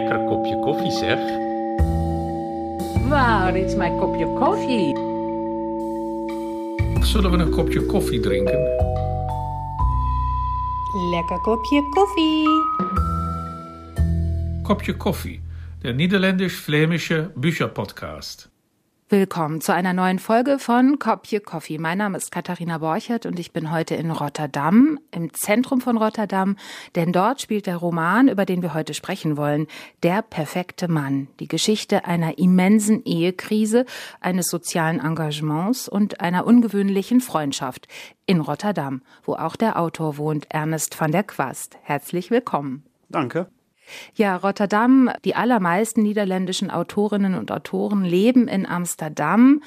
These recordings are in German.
lekker kopje koffie zeg. Dit is mijn kopje koffie. Zullen we een kopje koffie drinken? Lekker kopje koffie. Kopje koffie, der niederländisch-flämische Bücherpodcast. Willkommen zu einer neuen Folge von Kopje Coffee. Mein Name ist Katharina Borchert und ich bin heute in Rotterdam, im Zentrum von Rotterdam, denn dort spielt der Roman, über den wir heute sprechen wollen, Der perfekte Mann. Die Geschichte einer immensen Ehekrise, eines sozialen Engagements und einer ungewöhnlichen Freundschaft in Rotterdam, wo auch der Autor wohnt, Ernest van der Quast. Herzlich willkommen. Danke. Ja, Rotterdam, die allermeisten niederländischen Autorinnen und Autoren leben in Amsterdam.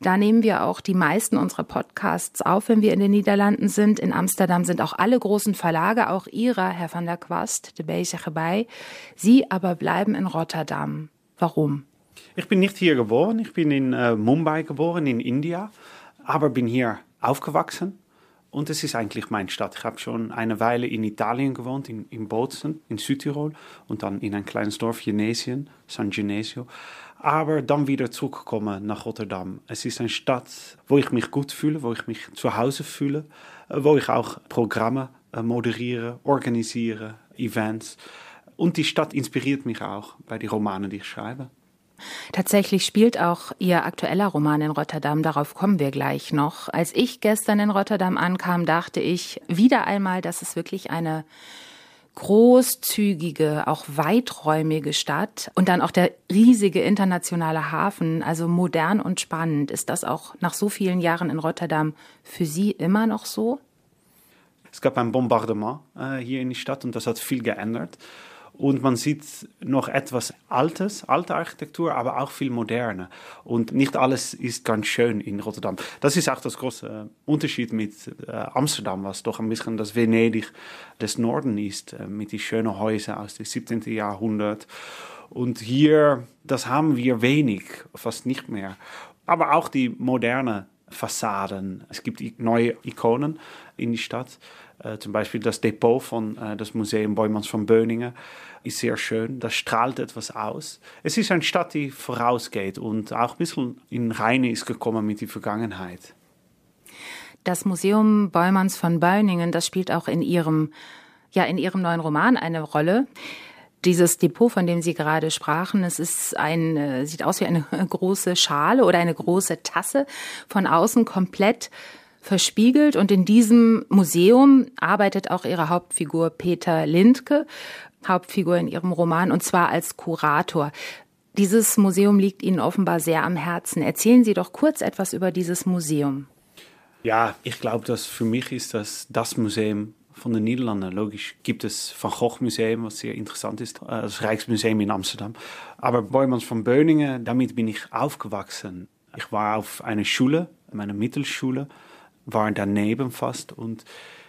Da nehmen wir auch die meisten unserer Podcasts auf, wenn wir in den Niederlanden sind. In Amsterdam sind auch alle großen Verlage, auch Ihrer, Herr van der Quast, de Bezige bei. Sie aber bleiben in Rotterdam. Warum? Ich bin nicht hier geboren. Ich bin in äh, Mumbai geboren, in India, aber bin hier aufgewachsen. Und es ist eigentlich meine Stadt. Ich habe schon eine Weile in Italien gewohnt, in, in Bozen, in Südtirol und dann in ein kleines Dorf Genesien, San Genesio. Aber dann wieder zurückgekommen nach Rotterdam. Es ist eine Stadt, wo ich mich gut fühle, wo ich mich zu Hause fühle, wo ich auch Programme äh, moderiere, organisiere, Events. Und die Stadt inspiriert mich auch bei den Romanen, die ich schreibe. Tatsächlich spielt auch Ihr aktueller Roman in Rotterdam, darauf kommen wir gleich noch. Als ich gestern in Rotterdam ankam, dachte ich wieder einmal, dass es wirklich eine großzügige, auch weiträumige Stadt und dann auch der riesige internationale Hafen, also modern und spannend. Ist das auch nach so vielen Jahren in Rotterdam für Sie immer noch so? Es gab ein Bombardement äh, hier in die Stadt und das hat viel geändert. Und man sieht noch etwas Altes, alte Architektur, aber auch viel moderne. Und nicht alles ist ganz schön in Rotterdam. Das ist auch das große Unterschied mit äh, Amsterdam, was doch ein bisschen das Venedig des Norden ist, äh, mit den schönen Häusern aus dem 17. Jahrhundert. Und hier, das haben wir wenig, fast nicht mehr. Aber auch die moderne Fassaden. Es gibt neue Ikonen in die Stadt. Äh, zum Beispiel das Depot von äh, das Museum Boymans von Böningen ist sehr schön. Das strahlt etwas aus. Es ist eine Stadt, die vorausgeht und auch ein bisschen in Reine ist gekommen mit der Vergangenheit. Das Museum Boymans von Böningen, das spielt auch in Ihrem, ja, in Ihrem neuen Roman eine Rolle. Dieses Depot, von dem Sie gerade sprachen, es ist ein, äh, sieht aus wie eine große Schale oder eine große Tasse, von außen komplett verspiegelt. Und in diesem Museum arbeitet auch ihre Hauptfigur Peter Lindke, Hauptfigur in ihrem Roman, und zwar als Kurator. Dieses Museum liegt Ihnen offenbar sehr am Herzen. Erzählen Sie doch kurz etwas über dieses Museum. Ja, ich glaube, dass für mich ist das das Museum von den Niederlanden. Logisch gibt es Van Gogh Museum, was sehr interessant ist, äh, das Rijksmuseum in Amsterdam. Aber Boymans von Böningen, damit bin ich aufgewachsen. Ich war auf einer Schule, meiner Mittelschule, war daneben fast und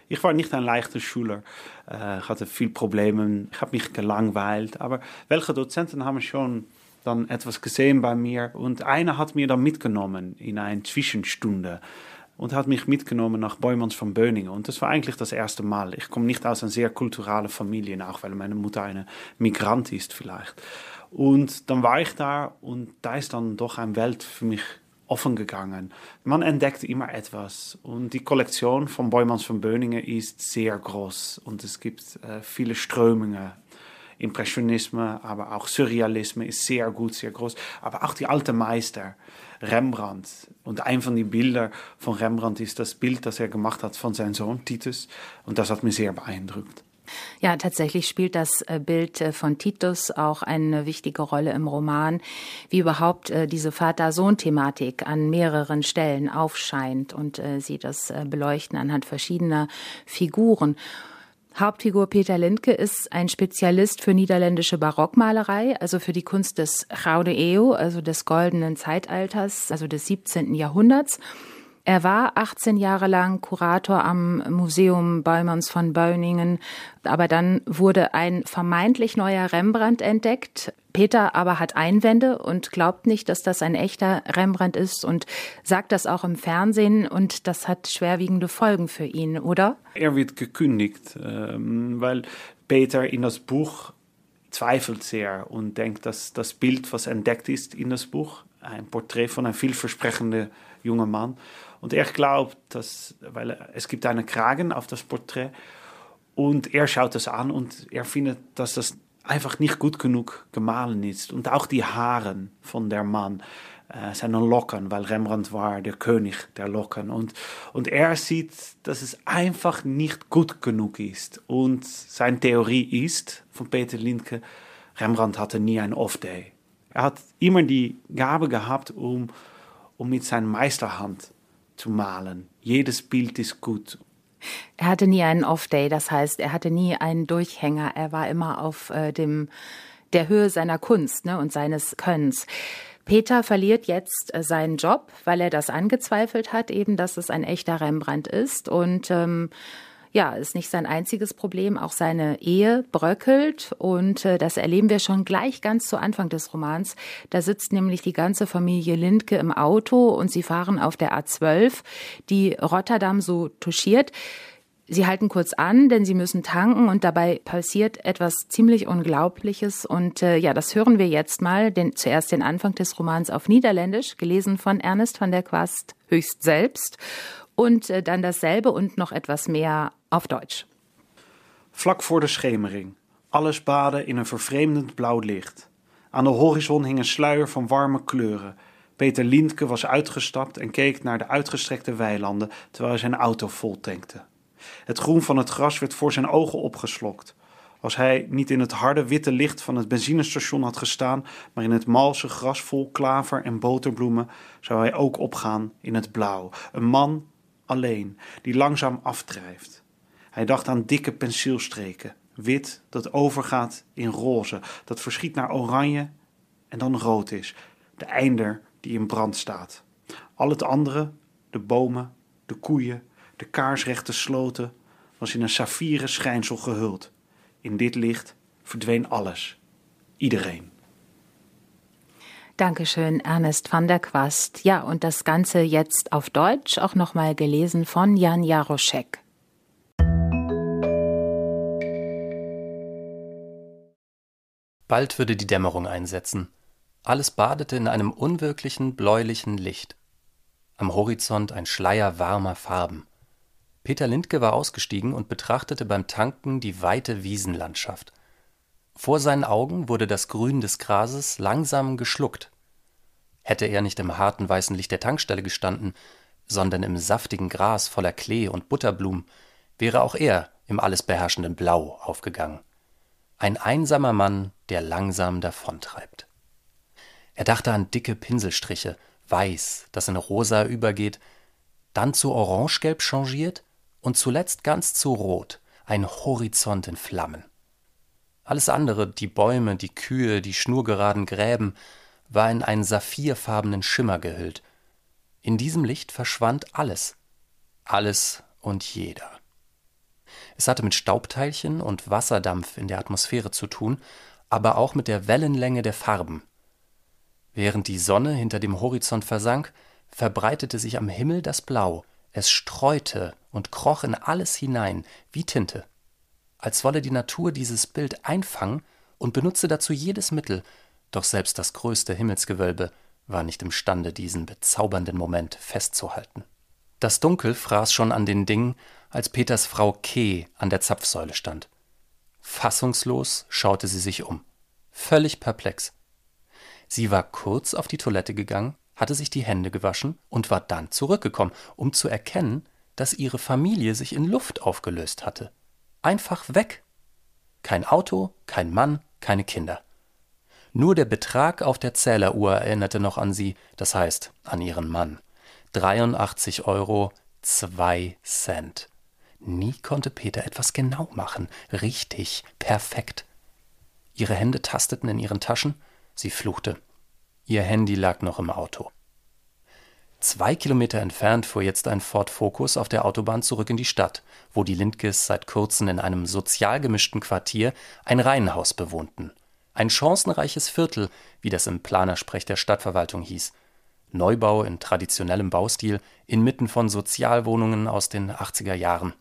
ich war nicht ein leichter Schüler. Äh, ich hatte viel Probleme, ich habe mich gelangweilt, aber welche Dozenten haben schon dann etwas gesehen bei mir und einer hat mir dann mitgenommen in eine Zwischenstunde und hat mich mitgenommen nach Beumans von Böningen. Und das war eigentlich das erste Mal. Ich komme nicht aus einer sehr kulturellen Familie, auch weil meine Mutter eine Migrant ist vielleicht. Und dann war ich da und da ist dann doch eine Welt für mich offen gegangen. Man entdeckt immer etwas und die Kollektion von Beumans von Böningen ist sehr groß und es gibt äh, viele Strömungen. Impressionismus, aber auch Surrealismus ist sehr gut, sehr groß. Aber auch die alten Meister, Rembrandt. Und ein von den Bildern von Rembrandt ist das Bild, das er gemacht hat von seinem Sohn Titus. Und das hat mich sehr beeindruckt. Ja, tatsächlich spielt das äh, Bild äh, von Titus auch eine wichtige Rolle im Roman, wie überhaupt äh, diese Vater-Sohn-Thematik an mehreren Stellen aufscheint und sie das beleuchten anhand verschiedener Figuren. Hauptfigur Peter Lindke ist ein Spezialist für niederländische Barockmalerei, also für die Kunst des Gouden Eeuw, also des goldenen Zeitalters, also des 17. Jahrhunderts. Er war 18 Jahre lang Kurator am Museum Bäumerns von Beuningen, aber dann wurde ein vermeintlich neuer Rembrandt entdeckt. Peter aber hat Einwände und glaubt nicht, dass das ein echter Rembrandt ist und sagt das auch im Fernsehen und das hat schwerwiegende Folgen für ihn, oder? Er wird gekündigt, ähm, weil Peter in das Buch zweifelt sehr und denkt, dass das Bild, was entdeckt ist in das Buch, ein Porträt von einem vielversprechenden jungen Mann. Und er glaubt, dass, weil es gibt einen Kragen auf das Porträt und er schaut es an und er findet, dass das einfach nicht gut genug gemahlen ist. Und auch die Haaren von der Mann äh, seine Locken, weil Rembrandt war der König der Locken. Und, und er sieht, dass es einfach nicht gut genug ist. Und seine Theorie ist von Peter Lindke, Rembrandt hatte nie ein Off-Day. Er hat immer die Gabe gehabt, um, um mit seiner Meisterhand zu malen. Jedes Bild ist gut. Er hatte nie einen Off-Day, das heißt, er hatte nie einen Durchhänger. Er war immer auf äh, dem der Höhe seiner Kunst ne, und seines Könnens. Peter verliert jetzt äh, seinen Job, weil er das angezweifelt hat, eben, dass es ein echter Rembrandt ist. Und ähm, ja, ist nicht sein einziges Problem. Auch seine Ehe bröckelt und äh, das erleben wir schon gleich ganz zu Anfang des Romans. Da sitzt nämlich die ganze Familie Lindke im Auto und sie fahren auf der A12, die Rotterdam so touchiert. Sie halten kurz an, denn sie müssen tanken und dabei passiert etwas ziemlich Unglaubliches. Und äh, ja, das hören wir jetzt mal. Den, zuerst den Anfang des Romans auf Niederländisch, gelesen von Ernest van der Quast höchst selbst. Und äh, dann dasselbe und noch etwas mehr auf Deutsch. Vlak voor de schemering. Alles baden in een vervreemdend blauw licht. Aan de horizon hing een sluier van warme kleuren. Peter Lindke was uitgestapt en keek naar de uitgestrekte weilanden terwijl hij zijn auto vol tankte. Het groen van het gras werd voor zijn ogen opgeslokt. Als hij niet in het harde witte licht van het benzinestation had gestaan, maar in het malse gras vol klaver en boterbloemen, zou hij ook opgaan in het blauw. Een man alleen, die langzaam afdrijft. Hij dacht aan dikke penseelstreken, wit dat overgaat in roze, dat verschiet naar oranje en dan rood is, de einder die in brand staat. Al het andere, de bomen, de koeien, de kaarsrechte sloten, was in een saffieren schijnsel gehuld. In dit licht verdween alles, iedereen. Dankeschön, Ernest van der Quast. Ja, und das Ganze jetzt auf Deutsch, auch nochmal gelesen von Jan Jaroszek. Bald würde die Dämmerung einsetzen. Alles badete in einem unwirklichen, bläulichen Licht. Am Horizont ein Schleier warmer Farben. Peter Lindke war ausgestiegen und betrachtete beim Tanken die weite Wiesenlandschaft. Vor seinen Augen wurde das Grün des Grases langsam geschluckt. Hätte er nicht im harten weißen Licht der Tankstelle gestanden, sondern im saftigen Gras voller Klee und Butterblumen, wäre auch er im alles beherrschenden Blau aufgegangen. Ein einsamer Mann, der langsam davontreibt. Er dachte an dicke Pinselstriche, weiß, das in rosa übergeht, dann zu orangegelb changiert und zuletzt ganz zu rot, ein Horizont in Flammen. Alles andere, die Bäume, die Kühe, die schnurgeraden Gräben, war in einen saphirfarbenen Schimmer gehüllt. In diesem Licht verschwand alles, alles und jeder. Es hatte mit Staubteilchen und Wasserdampf in der Atmosphäre zu tun, aber auch mit der Wellenlänge der Farben. Während die Sonne hinter dem Horizont versank, verbreitete sich am Himmel das Blau, es streute und kroch in alles hinein, wie Tinte, als wolle die Natur dieses Bild einfangen und benutze dazu jedes Mittel, doch selbst das größte Himmelsgewölbe war nicht imstande, diesen bezaubernden Moment festzuhalten. Das Dunkel fraß schon an den Dingen, als Peters Frau Keh an der Zapfsäule stand. Fassungslos schaute sie sich um, völlig perplex. Sie war kurz auf die Toilette gegangen, hatte sich die Hände gewaschen und war dann zurückgekommen, um zu erkennen, dass ihre Familie sich in Luft aufgelöst hatte. Einfach weg. Kein Auto, kein Mann, keine Kinder. Nur der Betrag auf der Zähleruhr erinnerte noch an sie, das heißt an ihren Mann. 83 Euro, 2 Cent. Nie konnte Peter etwas genau machen, richtig, perfekt. Ihre Hände tasteten in ihren Taschen, sie fluchte. Ihr Handy lag noch im Auto. Zwei Kilometer entfernt fuhr jetzt ein Ford Focus auf der Autobahn zurück in die Stadt, wo die Lindkes seit kurzem in einem sozial gemischten Quartier ein Reihenhaus bewohnten. Ein chancenreiches Viertel, wie das im Planersprech der Stadtverwaltung hieß. Neubau in traditionellem Baustil inmitten von Sozialwohnungen aus den 80er Jahren.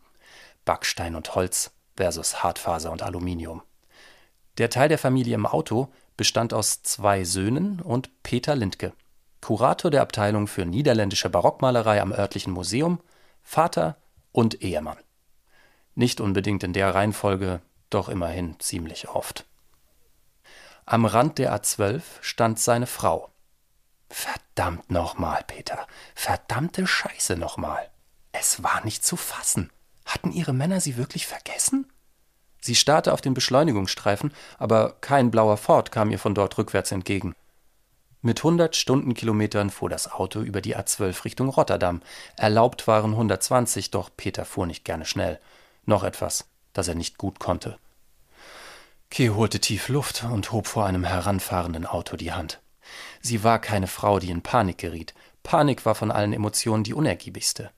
Backstein und Holz versus Hartfaser und Aluminium. Der Teil der Familie im Auto bestand aus zwei Söhnen und Peter Lindke, Kurator der Abteilung für niederländische Barockmalerei am örtlichen Museum, Vater und Ehemann. Nicht unbedingt in der Reihenfolge, doch immerhin ziemlich oft. Am Rand der A12 stand seine Frau. Verdammt nochmal, Peter. Verdammte Scheiße nochmal. Es war nicht zu fassen. Hatten ihre Männer sie wirklich vergessen? Sie starrte auf den Beschleunigungsstreifen, aber kein blauer Ford kam ihr von dort rückwärts entgegen. Mit 100 Stundenkilometern fuhr das Auto über die A12 Richtung Rotterdam. Erlaubt waren 120, doch Peter fuhr nicht gerne schnell. Noch etwas, das er nicht gut konnte. Kay holte tief Luft und hob vor einem heranfahrenden Auto die Hand. Sie war keine Frau, die in Panik geriet. Panik war von allen Emotionen die unergiebigste.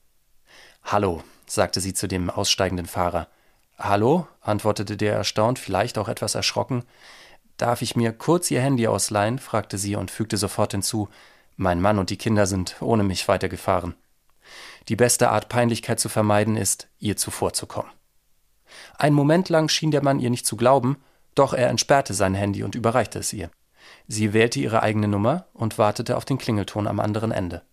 Hallo, sagte sie zu dem aussteigenden Fahrer. Hallo, antwortete der erstaunt, vielleicht auch etwas erschrocken. Darf ich mir kurz Ihr Handy ausleihen? fragte sie und fügte sofort hinzu. Mein Mann und die Kinder sind ohne mich weitergefahren. Die beste Art, Peinlichkeit zu vermeiden, ist, ihr zuvorzukommen. Ein Moment lang schien der Mann ihr nicht zu glauben, doch er entsperrte sein Handy und überreichte es ihr. Sie wählte ihre eigene Nummer und wartete auf den Klingelton am anderen Ende.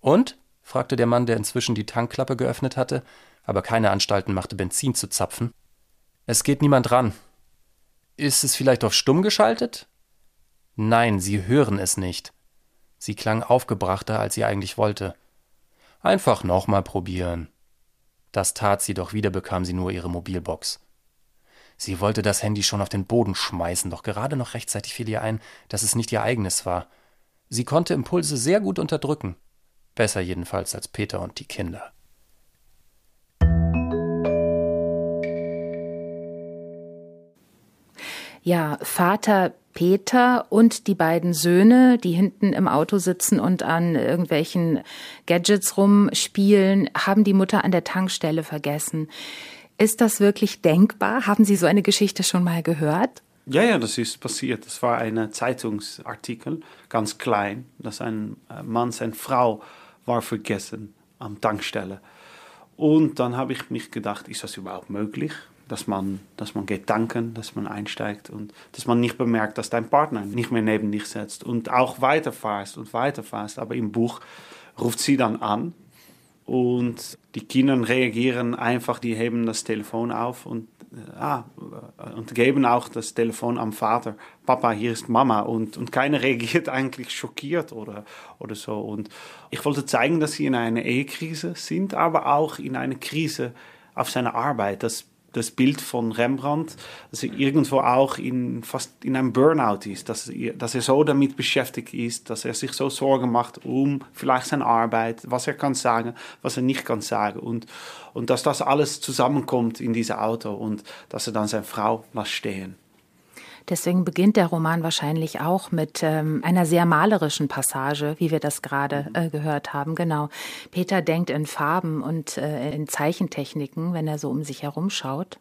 Und? fragte der Mann, der inzwischen die Tankklappe geöffnet hatte, aber keine Anstalten machte, Benzin zu zapfen. Es geht niemand ran. Ist es vielleicht auf stumm geschaltet? Nein, Sie hören es nicht. Sie klang aufgebrachter, als sie eigentlich wollte. Einfach nochmal probieren. Das tat sie, doch wieder bekam sie nur ihre Mobilbox. Sie wollte das Handy schon auf den Boden schmeißen, doch gerade noch rechtzeitig fiel ihr ein, dass es nicht ihr eigenes war. Sie konnte Impulse sehr gut unterdrücken. Besser jedenfalls als Peter und die Kinder. Ja, Vater Peter und die beiden Söhne, die hinten im Auto sitzen und an irgendwelchen Gadgets rumspielen, haben die Mutter an der Tankstelle vergessen. Ist das wirklich denkbar? Haben Sie so eine Geschichte schon mal gehört? Ja, ja, das ist passiert. Das war ein Zeitungsartikel, ganz klein, dass ein äh, Mann, seine Frau war vergessen am Tankstelle. Und dann habe ich mich gedacht, ist das überhaupt möglich? Dass man, dass man geht tanken, dass man einsteigt und dass man nicht bemerkt, dass dein Partner nicht mehr neben dich sitzt und auch weiterfährst und weiterfährst. Aber im Buch ruft sie dann an und die Kinder reagieren einfach, die heben das Telefon auf und, äh, ah, und geben auch das Telefon am Vater. Papa, hier ist Mama. Und, und keiner reagiert eigentlich schockiert oder, oder so. Und ich wollte zeigen, dass sie in einer Ehekrise sind, aber auch in einer Krise auf seiner Arbeit. Das das Bild von Rembrandt, dass er irgendwo auch in, fast in einem Burnout ist, dass, dass er so damit beschäftigt ist, dass er sich so Sorgen macht um vielleicht seine Arbeit, was er kann sagen, was er nicht kann sagen und, und dass das alles zusammenkommt in diesem Auto und dass er dann seine Frau lässt stehen. Deswegen beginnt der Roman wahrscheinlich auch mit ähm, einer sehr malerischen Passage, wie wir das gerade äh, gehört haben. Genau. Peter denkt in Farben und äh, in Zeichentechniken, wenn er so um sich herumschaut.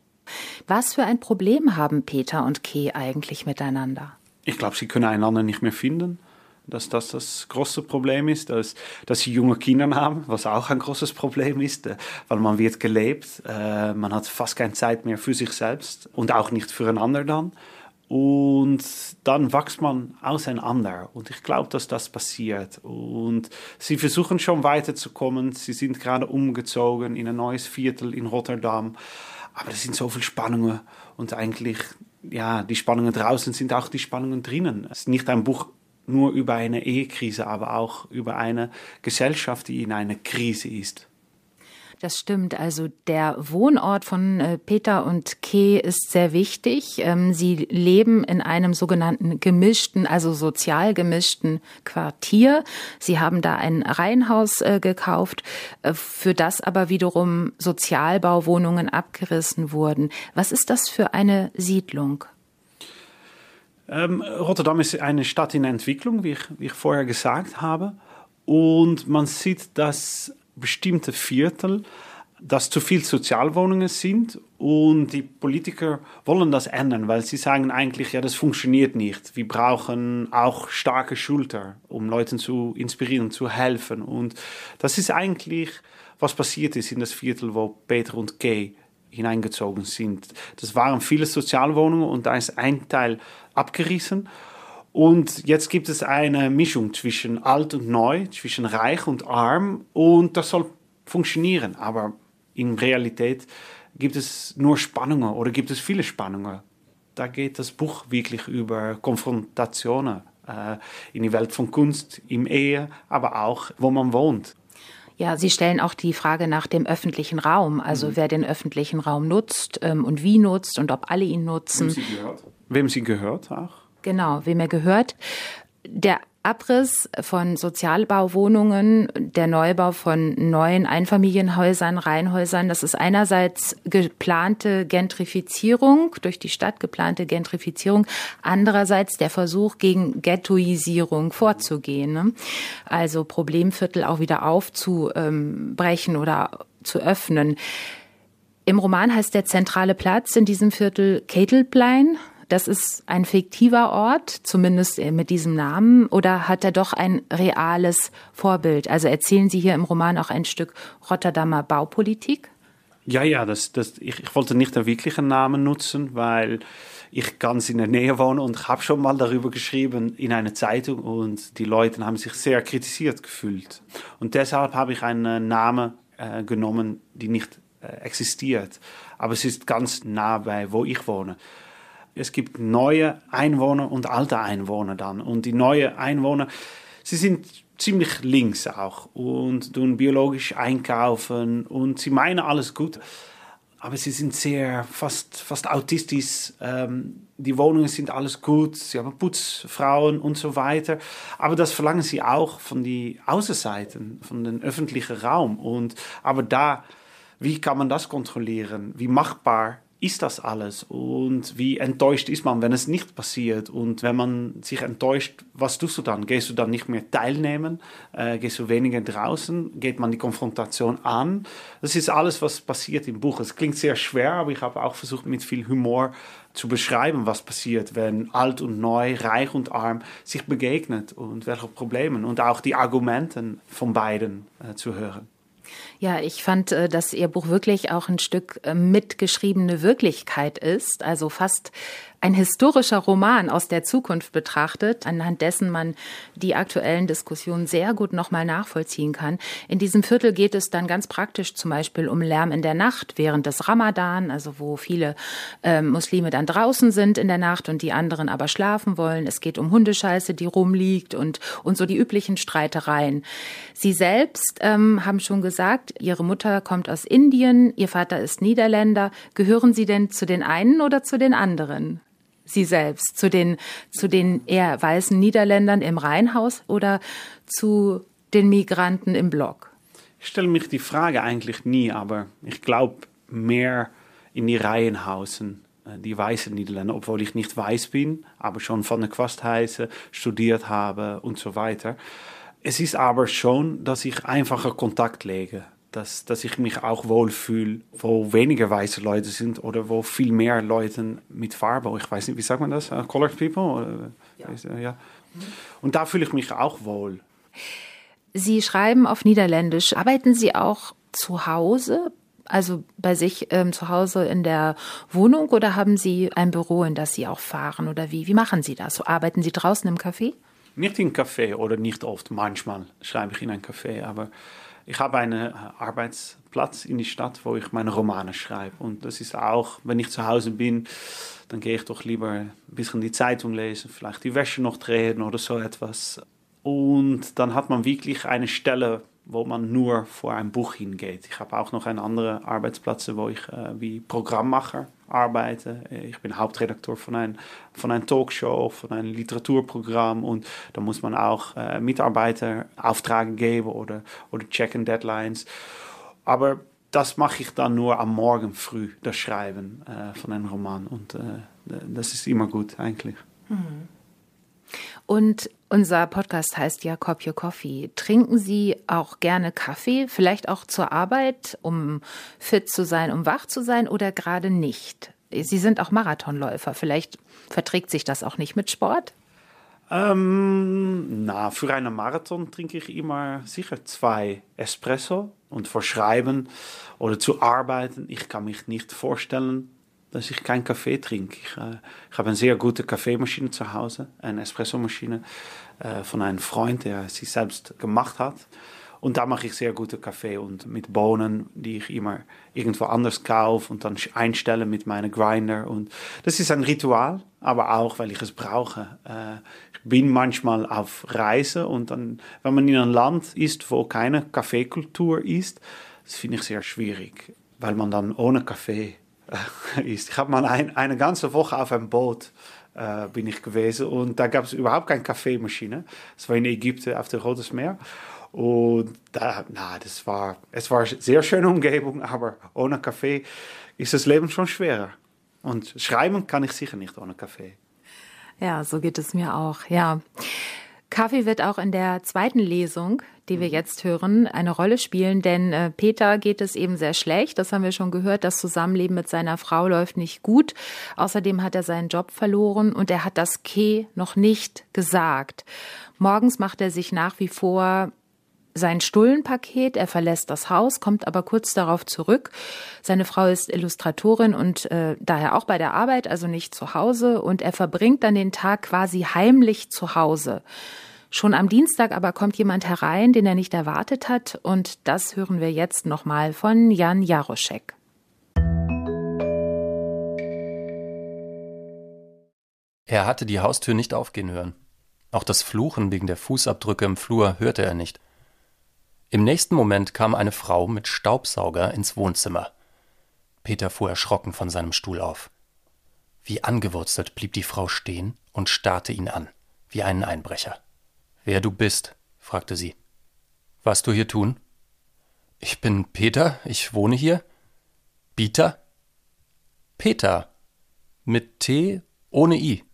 Was für ein Problem haben Peter und Kay eigentlich miteinander? Ich glaube, sie können einander nicht mehr finden dass das das große Problem ist, dass, dass sie junge Kinder haben, was auch ein großes Problem ist, äh, weil man wird gelebt, äh, man hat fast keine Zeit mehr für sich selbst und auch nicht füreinander dann. Und dann wächst man auseinander. Und ich glaube, dass das passiert. Und sie versuchen schon weiterzukommen. Sie sind gerade umgezogen in ein neues Viertel in Rotterdam. Aber es sind so viele Spannungen. Und eigentlich, ja, die Spannungen draußen sind auch die Spannungen drinnen. Es ist nicht ein Buch nur über eine Ehekrise, aber auch über eine Gesellschaft, die in einer Krise ist. Das stimmt. Also der Wohnort von äh, Peter und Kay ist sehr wichtig. Ähm, sie leben in einem sogenannten gemischten, also sozial gemischten Quartier. Sie haben da ein Reihenhaus äh, gekauft, äh, für das aber wiederum Sozialbauwohnungen abgerissen wurden. Was ist das für eine Siedlung? Ähm, Rotterdam ist eine Stadt in Entwicklung, wie ich, wie ich vorher gesagt habe. Und man sieht, dass bestimmte Viertel, dass zu viel Sozialwohnungen sind und die Politiker wollen das ändern, weil sie sagen eigentlich, ja, das funktioniert nicht. Wir brauchen auch starke Schulter, um Leuten zu inspirieren, zu helfen. Und das ist eigentlich, was passiert ist in das Viertel, wo Peter und Kay hineingezogen sind. Das waren viele Sozialwohnungen und da ist ein Teil abgerissen. Und jetzt gibt es eine Mischung zwischen alt und neu, zwischen reich und arm und das soll funktionieren. Aber in Realität gibt es nur Spannungen oder gibt es viele Spannungen. Da geht das Buch wirklich über Konfrontationen äh, in die Welt von Kunst, im Ehe, aber auch, wo man wohnt. Ja, Sie stellen auch die Frage nach dem öffentlichen Raum, also mhm. wer den öffentlichen Raum nutzt ähm, und wie nutzt und ob alle ihn nutzen. Wem sie gehört. Wem sie gehört auch. Genau, wem er gehört. Der Abriss von Sozialbauwohnungen, der Neubau von neuen Einfamilienhäusern, Reihenhäusern, das ist einerseits geplante Gentrifizierung, durch die Stadt geplante Gentrifizierung, andererseits der Versuch, gegen Ghettoisierung vorzugehen. Ne? Also Problemviertel auch wieder aufzubrechen oder zu öffnen. Im Roman heißt der zentrale Platz in diesem Viertel Ketelplein. Das ist ein fiktiver Ort, zumindest mit diesem Namen, oder hat er doch ein reales Vorbild? Also erzählen Sie hier im Roman auch ein Stück Rotterdamer Baupolitik? Ja, ja, das, das, ich, ich wollte nicht den wirklichen Namen nutzen, weil ich ganz in der Nähe wohne und ich habe schon mal darüber geschrieben in einer Zeitung und die Leute haben sich sehr kritisiert gefühlt. Und deshalb habe ich einen Namen äh, genommen, die nicht äh, existiert. Aber es ist ganz nah bei, wo ich wohne es gibt neue Einwohner und alte Einwohner dann. Und die neuen Einwohner, sie sind ziemlich links auch und tun biologisch einkaufen und sie meinen alles gut. Aber sie sind sehr, fast, fast autistisch. Ähm, die Wohnungen sind alles gut, sie haben Putzfrauen und so weiter. Aber das verlangen sie auch von den Außenseiten, von dem öffentlichen Raum. Und, aber da, wie kann man das kontrollieren? Wie machbar ist das alles und wie enttäuscht ist man, wenn es nicht passiert und wenn man sich enttäuscht, was tust du dann? Gehst du dann nicht mehr teilnehmen? Äh, gehst du weniger draußen? Geht man die Konfrontation an? Das ist alles, was passiert im Buch. Es klingt sehr schwer, aber ich habe auch versucht, mit viel Humor zu beschreiben, was passiert, wenn alt und neu, reich und arm sich begegnet und welche Probleme und auch die Argumenten von beiden äh, zu hören. Ja, ich fand, äh, dass Ihr Buch wirklich auch ein Stück äh, mitgeschriebene Wirklichkeit ist, also fast ein historischer Roman aus der Zukunft betrachtet, anhand dessen man die aktuellen Diskussionen sehr gut nochmal nachvollziehen kann. In diesem Viertel geht es dann ganz praktisch zum Beispiel um Lärm in der Nacht während des Ramadan, also wo viele äh, Muslime dann draußen sind in der Nacht und die anderen aber schlafen wollen. Es geht um Hundescheiße, die rumliegt und, und so die üblichen Streitereien. Sie selbst ähm, haben schon gesagt, Ihre Mutter kommt aus Indien, Ihr Vater ist Niederländer. Gehören Sie denn zu den einen oder zu den anderen? Sie selbst, zu den, zu den eher weißen Niederländern im Reihenhaus oder zu den Migranten im Block? Ich stelle mich die Frage eigentlich nie, aber ich glaube mehr in die Reihenhausen, äh, die weißen Niederländer, obwohl ich nicht weiß bin, aber schon von der Quastheise studiert habe und so weiter. Es ist aber schon, dass ich einfacher Kontakt lege dass, dass ich mich auch wohlfühle, wo weniger weiße Leute sind oder wo viel mehr Leute mit Farbe, ich weiß nicht, wie sagt man das? Uh, colored people? Ja. ja. Und da fühle ich mich auch wohl. Sie schreiben auf Niederländisch. Arbeiten Sie auch zu Hause? Also bei sich ähm, zu Hause in der Wohnung oder haben Sie ein Büro, in das Sie auch fahren oder wie? Wie machen Sie das? So, arbeiten Sie draußen im Café? Nicht im Café oder nicht oft. Manchmal schreibe ich in ein Café, aber ich habe einen Arbeitsplatz in die Stadt, wo ich meine Romane schreibe. Und das ist auch, wenn ich zu Hause bin, dann gehe ich doch lieber ein bisschen die Zeitung lesen, vielleicht die Wäsche noch drehen oder so etwas. Und dann hat man wirklich eine Stelle, wo man nur vor ein Buch hingeht. Ich habe auch noch einen anderen Arbeitsplatz, wo ich wie Programmmacher arbeite. Ich bin Hauptredakteur von einer von ein Talkshow, von einem Literaturprogramm und da muss man auch äh, Mitarbeiter Aufträge geben oder, oder checken Deadlines. Aber das mache ich dann nur am Morgen früh, das Schreiben äh, von einem Roman und das ist immer gut eigentlich. Mhm. Und unser Podcast heißt ja Cop Your Coffee. Trinken Sie auch gerne Kaffee, vielleicht auch zur Arbeit, um fit zu sein, um wach zu sein oder gerade nicht? Sie sind auch Marathonläufer. Vielleicht verträgt sich das auch nicht mit Sport? Ähm, na, für einen Marathon trinke ich immer sicher zwei Espresso. Und für Schreiben oder zu arbeiten, ich kann mich nicht vorstellen, dass ich keinen Kaffee trinke. Ich, äh, ich habe eine sehr gute Kaffeemaschine zu Hause, eine Espressomaschine äh, von einem Freund, der sie selbst gemacht hat. Und da mache ich sehr gute Kaffee und mit Bohnen, die ich immer irgendwo anders kaufe und dann einstelle mit meinem Grinder. Und das ist ein Ritual, aber auch, weil ich es brauche. Äh, ich bin manchmal auf Reise und dann, wenn man in einem Land ist, wo keine Kaffeekultur ist, das finde ich sehr schwierig, weil man dann ohne Kaffee ist. Ich habe mal ein, eine ganze Woche auf einem Boot äh, bin ich gewesen und da gab es überhaupt keine Kaffeemaschine. Das war in Ägypten auf dem Rotes Meer. Und da, na, das war, es war eine sehr schöne Umgebung, aber ohne Kaffee ist das Leben schon schwerer. Und schreiben kann ich sicher nicht ohne Kaffee. Ja, so geht es mir auch, ja. Kaffee wird auch in der zweiten Lesung, die wir mhm. jetzt hören, eine Rolle spielen, denn äh, Peter geht es eben sehr schlecht. Das haben wir schon gehört. Das Zusammenleben mit seiner Frau läuft nicht gut. Außerdem hat er seinen Job verloren und er hat das Ke noch nicht gesagt. Morgens macht er sich nach wie vor sein Stullenpaket. Er verlässt das Haus, kommt aber kurz darauf zurück. Seine Frau ist Illustratorin und äh, daher auch bei der Arbeit, also nicht zu Hause. Und er verbringt dann den Tag quasi heimlich zu Hause. Schon am Dienstag aber kommt jemand herein, den er nicht erwartet hat. Und das hören wir jetzt nochmal von Jan Jaroszek. Er hatte die Haustür nicht aufgehen hören. Auch das Fluchen wegen der Fußabdrücke im Flur hörte er nicht. Im nächsten Moment kam eine Frau mit Staubsauger ins Wohnzimmer. Peter fuhr erschrocken von seinem Stuhl auf. Wie angewurzelt blieb die Frau stehen und starrte ihn an, wie einen Einbrecher. Wer du bist? fragte sie. Was du hier tun? Ich bin Peter, ich wohne hier. Bieter? Peter. Mit T ohne I.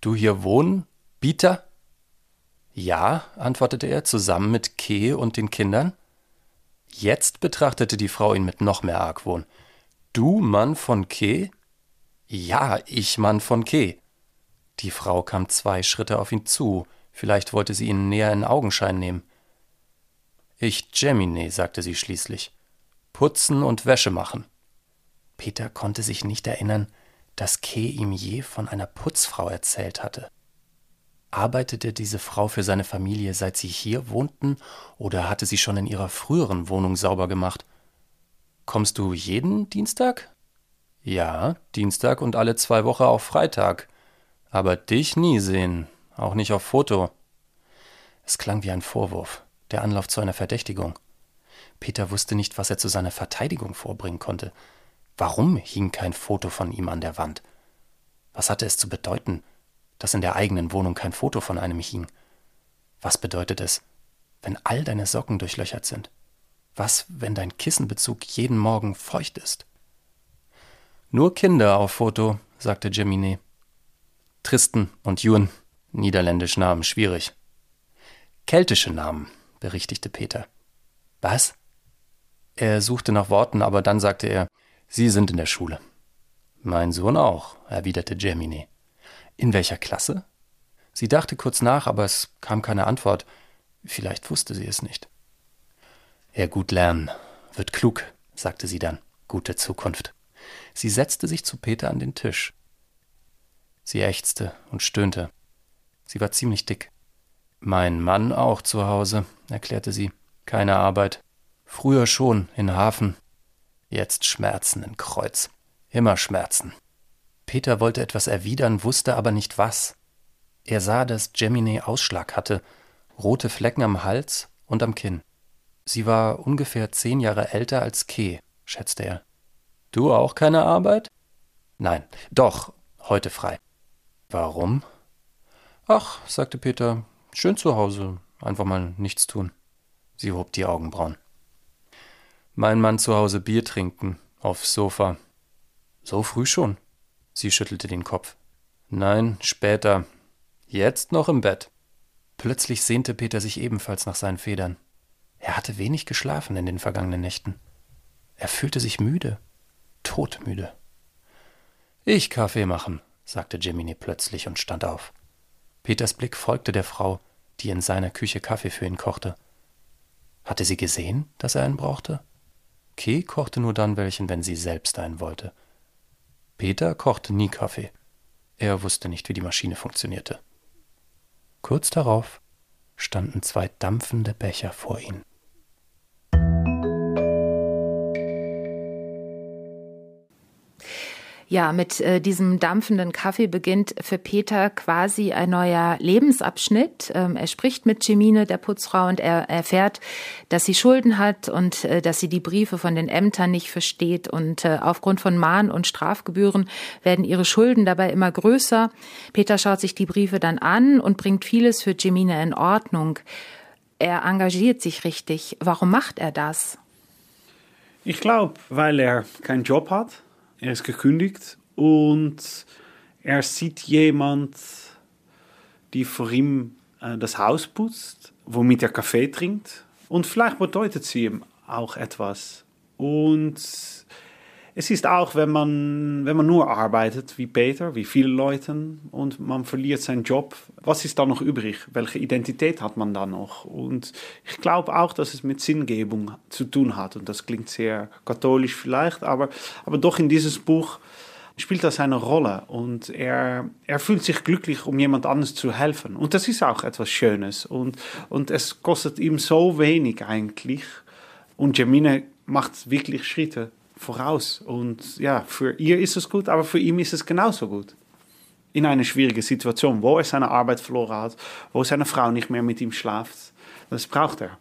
Du hier wohnen? Bieter? Ja, antwortete er, zusammen mit Ke und den Kindern. Jetzt betrachtete die Frau ihn mit noch mehr Argwohn. Du Mann von Ke? Ja, ich Mann von Ke. Die Frau kam zwei Schritte auf ihn zu, vielleicht wollte sie ihn näher in Augenschein nehmen. Ich Gemine, sagte sie schließlich. Putzen und Wäsche machen. Peter konnte sich nicht erinnern, dass Ke ihm je von einer Putzfrau erzählt hatte. Arbeitete diese Frau für seine Familie, seit sie hier wohnten, oder hatte sie schon in ihrer früheren Wohnung sauber gemacht? Kommst du jeden Dienstag? Ja, Dienstag und alle zwei Wochen auch Freitag. Aber dich nie sehen, auch nicht auf Foto. Es klang wie ein Vorwurf, der Anlauf zu einer Verdächtigung. Peter wusste nicht, was er zu seiner Verteidigung vorbringen konnte. Warum hing kein Foto von ihm an der Wand? Was hatte es zu bedeuten, dass in der eigenen Wohnung kein Foto von einem hing. Was bedeutet es, wenn all deine Socken durchlöchert sind? Was, wenn dein Kissenbezug jeden Morgen feucht ist? Nur Kinder auf Foto, sagte Gemine. Tristen und Jun, niederländisch Namen, schwierig. Keltische Namen, berichtigte Peter. Was? Er suchte nach Worten, aber dann sagte er, Sie sind in der Schule. Mein Sohn auch, erwiderte Gemini. In welcher Klasse? Sie dachte kurz nach, aber es kam keine Antwort. Vielleicht wusste sie es nicht. Er gut lernen, wird klug, sagte sie dann. Gute Zukunft. Sie setzte sich zu Peter an den Tisch. Sie ächzte und stöhnte. Sie war ziemlich dick. Mein Mann auch zu Hause, erklärte sie. Keine Arbeit. Früher schon, in Hafen. Jetzt Schmerzen in Kreuz. Immer Schmerzen. Peter wollte etwas erwidern, wusste aber nicht was. Er sah, dass Gemine Ausschlag hatte, rote Flecken am Hals und am Kinn. Sie war ungefähr zehn Jahre älter als Ke, schätzte er. Du auch keine Arbeit? Nein, doch, heute frei. Warum? Ach, sagte Peter, schön zu Hause, einfach mal nichts tun. Sie hob die Augenbrauen. Mein Mann zu Hause Bier trinken, aufs Sofa. So früh schon. Sie schüttelte den Kopf. Nein, später. Jetzt noch im Bett. Plötzlich sehnte Peter sich ebenfalls nach seinen Federn. Er hatte wenig geschlafen in den vergangenen Nächten. Er fühlte sich müde, todmüde. Ich Kaffee machen, sagte Jemini plötzlich und stand auf. Peters Blick folgte der Frau, die in seiner Küche Kaffee für ihn kochte. Hatte sie gesehen, dass er einen brauchte? Kay kochte nur dann welchen, wenn sie selbst einen wollte. Peter kochte nie Kaffee. Er wusste nicht, wie die Maschine funktionierte. Kurz darauf standen zwei dampfende Becher vor ihnen. Ja, mit äh, diesem dampfenden Kaffee beginnt für Peter quasi ein neuer Lebensabschnitt. Ähm, er spricht mit Jemine, der Putzfrau, und er erfährt, dass sie Schulden hat und äh, dass sie die Briefe von den Ämtern nicht versteht. Und äh, aufgrund von Mahn- und Strafgebühren werden ihre Schulden dabei immer größer. Peter schaut sich die Briefe dann an und bringt vieles für Jemine in Ordnung. Er engagiert sich richtig. Warum macht er das? Ich glaube, weil er keinen Job hat er ist gekündigt und er sieht jemand, die vor ihm äh, das Haus putzt, womit er Kaffee trinkt. Und vielleicht bedeutet sie ihm auch etwas. Und es ist auch, wenn man, wenn man nur arbeitet, wie Peter, wie viele Leute, und man verliert seinen Job, was ist da noch übrig? Welche Identität hat man da noch? Und ich glaube auch, dass es mit Sinngebung zu tun hat. Und das klingt sehr katholisch vielleicht, aber, aber doch in dieses Buch spielt das eine Rolle und er, er fühlt sich glücklich, um jemand anders zu helfen. Und das ist auch etwas Schönes und, und es kostet ihm so wenig eigentlich. Und Jamine macht wirklich Schritte voraus. Und ja, für ihr ist es gut, aber für ihn ist es genauso gut. In einer schwierigen Situation, wo er seine Arbeit verloren hat, wo seine Frau nicht mehr mit ihm schlaft. Das braucht er.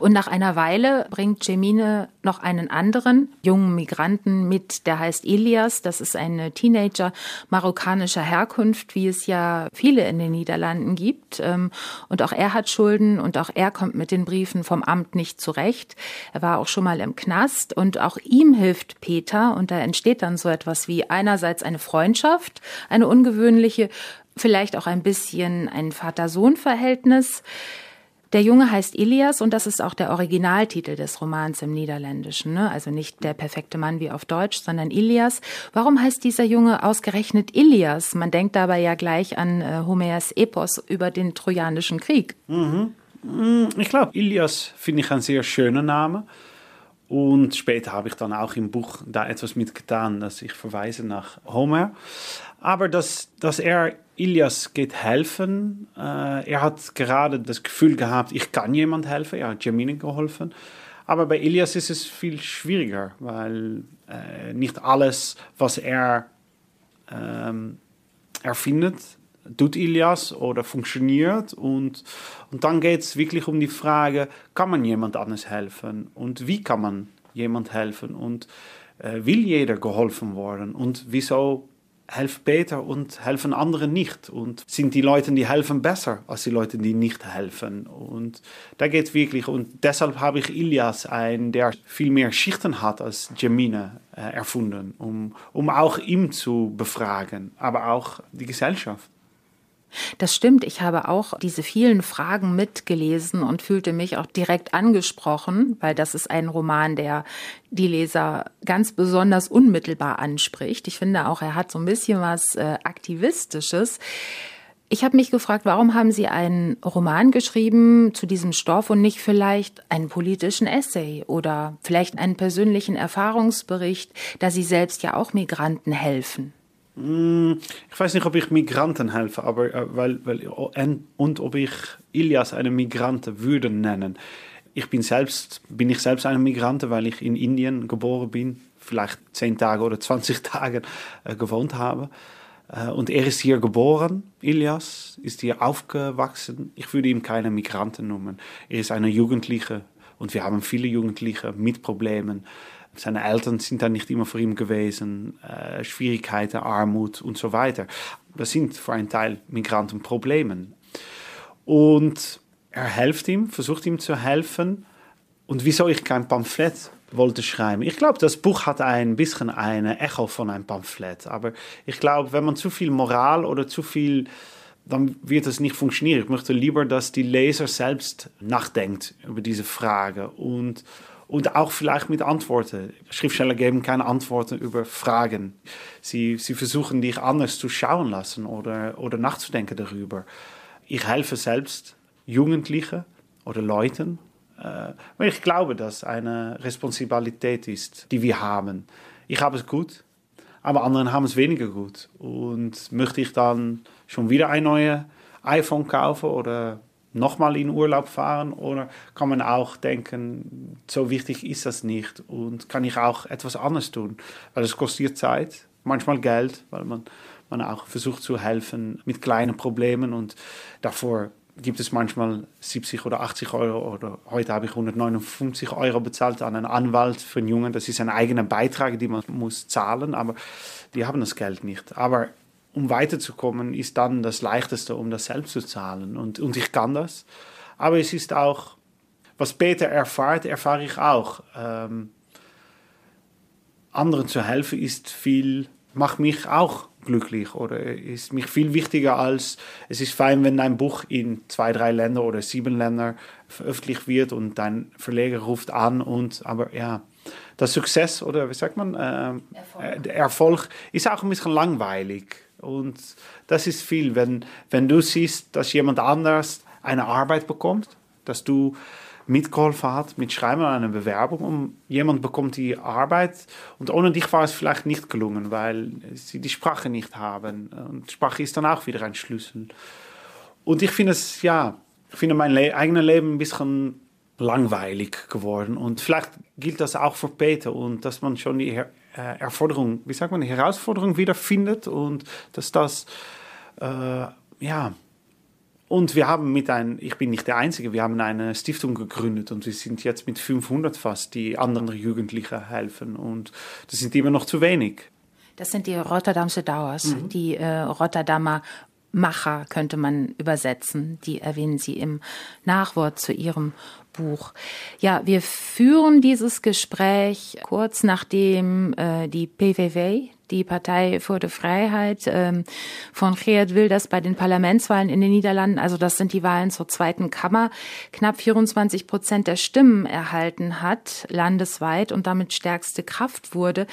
Und nach einer Weile bringt Jemine noch einen anderen jungen Migranten mit, der heißt Elias. Das ist ein Teenager marokkanischer Herkunft, wie es ja viele in den Niederlanden gibt. Ähm, und auch er hat Schulden und auch er kommt mit den Briefen vom Amt nicht zurecht. Er war auch schon mal im Knast und auch ihm hilft Peter und da entsteht dann so etwas wie einerseits eine Freundschaft, eine ungewöhnliche, vielleicht auch ein bisschen ein Vater-Sohn-Verhältnis. Der Junge heißt Ilias und das ist auch der Originaltitel des Romans im Niederländischen. Ne? Also nicht der perfekte Mann wie auf Deutsch, sondern Ilias. Warum heißt dieser Junge ausgerechnet Ilias? Man denkt dabei ja gleich an äh, Homers Epos über den Trojanischen Krieg. Mhm. Mm, ich glaube, Ilias finde ich ein sehr schöner Name. Und später habe ich dann auch im Buch da etwas mitgetan, dass ich verweise nach Homer. Aber dass, dass er Ilias geht helfen. Äh, er hat gerade das Gefühl gehabt, ich kann jemand helfen. Er hat Jamine geholfen. Aber bei Ilias ist es viel schwieriger, weil äh, nicht alles, was er ähm, erfindet, tut Ilias oder funktioniert. Und, und dann geht es wirklich um die Frage, kann man jemand anders helfen? Und wie kann man jemand helfen? Und äh, will jeder geholfen worden? Und wieso helfen Peter und helfen anderen nicht. Und sind die Leute, die helfen, besser als die Leute, die nicht helfen. Und da geht wirklich. Und deshalb habe ich Ilias, ein, der viel mehr Schichten hat als Jamine, äh, erfunden, um, um auch ihm zu befragen, aber auch die Gesellschaft. Das stimmt. Ich habe auch diese vielen Fragen mitgelesen und fühlte mich auch direkt angesprochen, weil das ist ein Roman, der die Leser ganz besonders unmittelbar anspricht. Ich finde auch, er hat so ein bisschen was äh, Aktivistisches. Ich habe mich gefragt, warum haben Sie einen Roman geschrieben zu diesem Stoff und nicht vielleicht einen politischen Essay oder vielleicht einen persönlichen Erfahrungsbericht, da Sie selbst ja auch Migranten helfen? Mm, ich weiß nicht, ob ich Migranten helfe, aber äh, weil, weil und ob ich Ilias einen Migranten würde nennen. Ich bin selbst, bin ich selbst ein Migrant, weil ich in Indien geboren bin, vielleicht zehn Tage oder 20 Tage äh, gewohnt habe. Äh, und er ist hier geboren, Ilias, ist hier aufgewachsen. Ich würde ihm keine Migranten nennen. Er ist eine Jugendliche und wir haben viele Jugendliche mit Problemen. Seine Eltern sind da nicht immer für ihn gewesen, äh, Schwierigkeiten, Armut und so weiter. Das sind für einen Teil Migrantenprobleme. Und er hilft ihm, versucht ihm zu helfen. Und wieso ich kein Pamphlet wollte schreiben? Ich glaube, das Buch hat ein bisschen eine Echo von einem Pamphlet. Aber ich glaube, wenn man zu viel Moral oder zu viel dann wird es nicht funktionieren. Ich möchte lieber, dass die Leser selbst nachdenkt über diese Frage und und auch vielleicht mit Antworten. Schriftsteller geben keine Antworten über Fragen. Sie, sie versuchen dich anders zu schauen lassen oder, oder nachzudenken darüber. Ich helfe selbst Jugendlichen oder Leuten, äh, weil ich glaube, dass eine Responsabilität ist, die wir haben. Ich habe es gut, aber andere haben es weniger gut. Und möchte ich dann schon wieder ein neues iPhone kaufen oder nochmal in Urlaub fahren oder kann man auch denken, so wichtig ist das nicht und kann ich auch etwas anderes tun, weil es kostet Zeit, manchmal Geld, weil man, man auch versucht zu helfen mit kleinen Problemen und davor gibt es manchmal 70 oder 80 Euro oder heute habe ich 159 Euro bezahlt an einen Anwalt für einen Jungen. Das ist ein eigener Beitrag, den man muss zahlen, aber die haben das Geld nicht. Aber um weiterzukommen, ist dann das Leichteste, um das selbst zu zahlen. Und, und ich kann das. Aber es ist auch, was Peter erfahrt, erfahre ich auch. Ähm, anderen zu helfen ist viel, macht mich auch glücklich oder ist mich viel wichtiger als, es ist fein, wenn dein Buch in zwei, drei Länder oder sieben Länder veröffentlicht wird und dein Verleger ruft an und, aber ja, das Success oder wie sagt man, äh, Erfolg. der Erfolg ist auch ein bisschen langweilig. Und das ist viel, wenn, wenn du siehst, dass jemand anders eine Arbeit bekommt, dass du mitgeholfen hast mit Schreiben einer Bewerbung und jemand bekommt die Arbeit und ohne dich war es vielleicht nicht gelungen, weil sie die Sprache nicht haben. Und Sprache ist dann auch wieder ein Schlüssel. Und ich finde es, ja, ich finde mein Le eigenes Leben ein bisschen langweilig geworden. Und vielleicht gilt das auch für Peter und dass man schon die Erforderung, wie sagt man, Herausforderung wiederfindet und dass das, äh, ja, und wir haben mit ein, ich bin nicht der Einzige, wir haben eine Stiftung gegründet und wir sind jetzt mit 500 fast, die anderen Jugendlichen helfen und das sind immer noch zu wenig. Das sind die Rotterdamse Dauers, mhm. die äh, Rotterdamer Macher könnte man übersetzen. Die erwähnen Sie im Nachwort zu Ihrem Buch. Ja, wir führen dieses Gespräch kurz nachdem äh, die PVV, die Partei für die Freiheit ähm, von Geert Wilders bei den Parlamentswahlen in den Niederlanden, also das sind die Wahlen zur zweiten Kammer, knapp 24 Prozent der Stimmen erhalten hat, landesweit und damit stärkste Kraft wurde.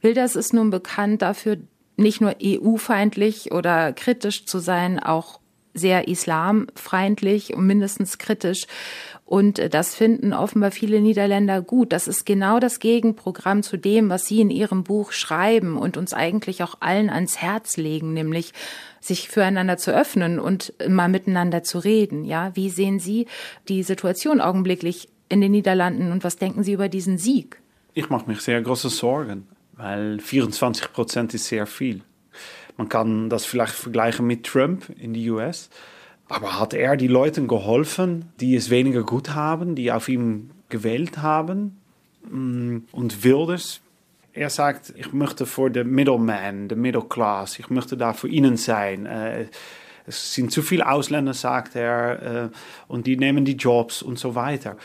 Wilders ist nun bekannt dafür, nicht nur EU-feindlich oder kritisch zu sein, auch sehr islamfeindlich und mindestens kritisch. Und äh, das finden offenbar viele Niederländer gut. Das ist genau das Gegenprogramm zu dem, was Sie in Ihrem Buch schreiben und uns eigentlich auch allen ans Herz legen, nämlich sich füreinander zu öffnen und mal miteinander zu reden. Ja, wie sehen Sie die Situation augenblicklich in den Niederlanden und was denken Sie über diesen Sieg? Ich mache mich sehr große Sorgen, weil 24 Prozent ist sehr viel. Man kann das vielleicht vergleichen mit Trump in die US. Aber hat er die Leuten geholfen, die es weniger gut haben, die auf ihn gewählt haben? Mm, und Wilders, er sagt, ich möchte für den Middleman, der Middle Class, ich möchte da für ihnen sein. Äh, es sind zu viele Ausländer, sagt er, äh, und die nehmen die Jobs und so weiter.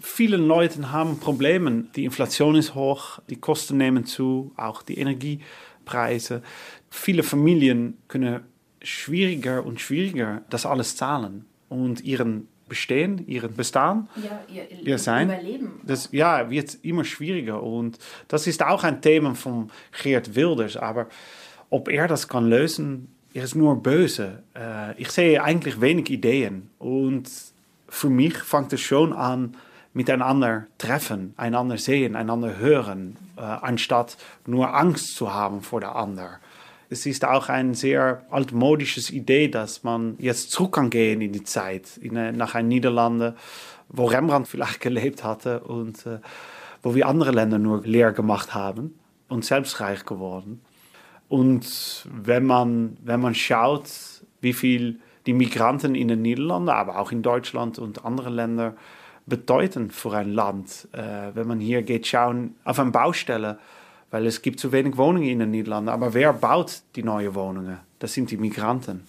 Viele Leute haben Probleme. Die Inflation ist hoch, die Kosten nehmen zu, auch die Energiepreise. Viele Familien können schwieriger und schwieriger das alles zahlen und ihren Bestehen, ihren Bestand, ja, ihr, ihr Sein, Überleben. Das ja, wird immer schwieriger und das ist auch ein Thema von Geert Wilders, aber ob er das kann lösen, er ist nur böse. Äh, ich sehe eigentlich wenig Ideen und für mich fängt es schon an, miteinander treffen, einander sehen, einander hören, äh, anstatt nur Angst zu haben vor der anderen es ist auch eine sehr altmodische Idee, dass man jetzt zurück kann gehen in die Zeit, in, nach ein Niederlande, wo Rembrandt vielleicht gelebt hatte und äh, wo wir andere Länder nur leer gemacht haben und selbstreich geworden. Und wenn man, wenn man schaut, wie viel die Migranten in den Niederlanden, aber auch in Deutschland und anderen Ländern bedeuten für ein Land, äh, wenn man hier geht schauen auf eine Baustelle, weil es gibt zu wenig Wohnungen in den Niederlanden. Aber wer baut die neuen Wohnungen? Das sind die Migranten.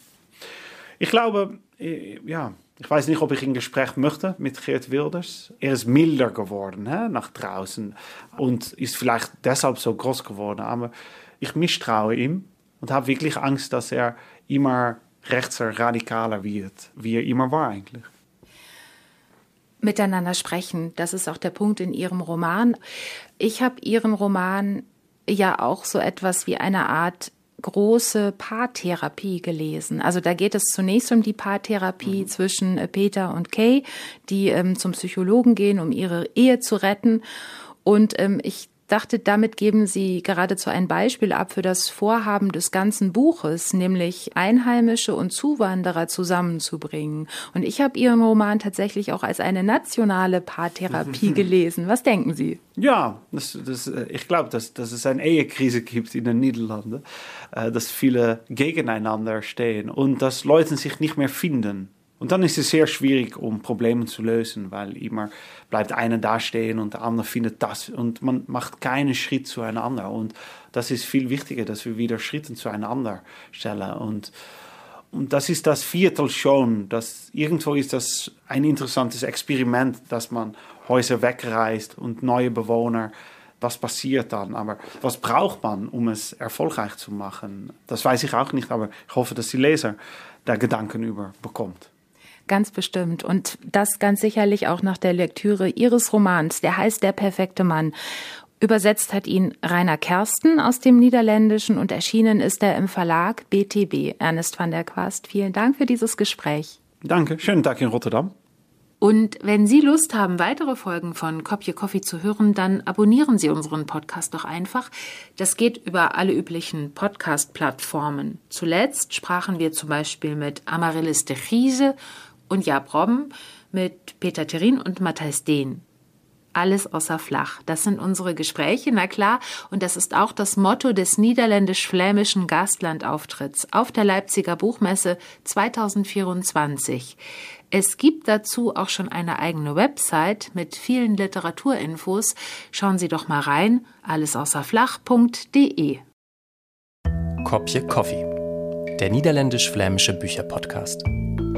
Ich glaube, äh, ja, ich weiß nicht, ob ich ein Gespräch möchte mit Geert Wilders. Er ist milder geworden hä, nach draußen und ist vielleicht deshalb so groß geworden. Aber ich misstraue ihm und habe wirklich Angst, dass er immer rechtser, radikaler wird, wie er immer war eigentlich. Miteinander sprechen, das ist auch der Punkt in Ihrem Roman. Ich habe Ihren Roman ja auch so etwas wie eine Art große Paartherapie gelesen. Also da geht es zunächst um die Paartherapie mhm. zwischen äh, Peter und Kay, die ähm, zum Psychologen gehen, um ihre Ehe zu retten. Und ähm, ich dachte, damit geben Sie geradezu ein Beispiel ab für das Vorhaben des ganzen Buches, nämlich Einheimische und Zuwanderer zusammenzubringen. Und ich habe Ihren Roman tatsächlich auch als eine nationale Paartherapie gelesen. Was denken Sie? Ja, das, das, äh, ich glaube, dass, dass es eine Ehekrise gibt in den Niederlanden, äh, dass viele gegeneinander stehen und dass Leute sich nicht mehr finden. Und dann ist es sehr schwierig, um Probleme zu lösen, weil immer bleibt einer dastehen und der andere findet das und man macht keinen Schritt zueinander. Und das ist viel wichtiger, dass wir wieder Schritte zueinander stellen. Und, und das ist das Viertel schon. Das, irgendwo ist das ein interessantes Experiment, dass man Häuser wegreist und neue Bewohner was passiert dann? Aber was braucht man, um es erfolgreich zu machen? Das weiß ich auch nicht, aber ich hoffe, dass die Leser da Gedanken über bekommt. Ganz bestimmt. Und das ganz sicherlich auch nach der Lektüre Ihres Romans, der heißt Der perfekte Mann. Übersetzt hat ihn Rainer Kersten aus dem Niederländischen und erschienen ist er im Verlag BTB. Ernest van der Quast, vielen Dank für dieses Gespräch. Danke, schönen Tag in Rotterdam. Und wenn Sie Lust haben, weitere Folgen von Kopje Coffee zu hören, dann abonnieren Sie unseren Podcast doch einfach. Das geht über alle üblichen Podcast-Plattformen. Zuletzt sprachen wir zum Beispiel mit Amaryllis de Chiese und Jab Robben mit Peter Terin und Matthijs Dehn. Alles außer flach. Das sind unsere Gespräche, na klar. Und das ist auch das Motto des niederländisch-flämischen Gastlandauftritts auf der Leipziger Buchmesse 2024. Es gibt dazu auch schon eine eigene Website mit vielen Literaturinfos. Schauen Sie doch mal rein. Alles außer flach.de. Kopje Coffee. Der niederländisch-flämische Bücherpodcast.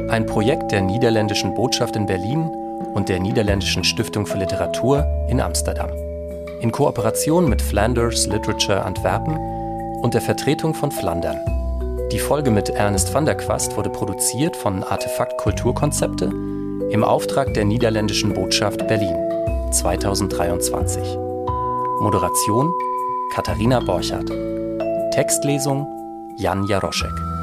Ein Projekt der niederländischen Botschaft in Berlin und der Niederländischen Stiftung für Literatur in Amsterdam. In Kooperation mit Flanders Literature Antwerpen und der Vertretung von Flandern. Die Folge mit Ernest van der Quast wurde produziert von Artefakt Kulturkonzepte im Auftrag der Niederländischen Botschaft Berlin 2023. Moderation Katharina Borchardt. Textlesung Jan Jaroschek.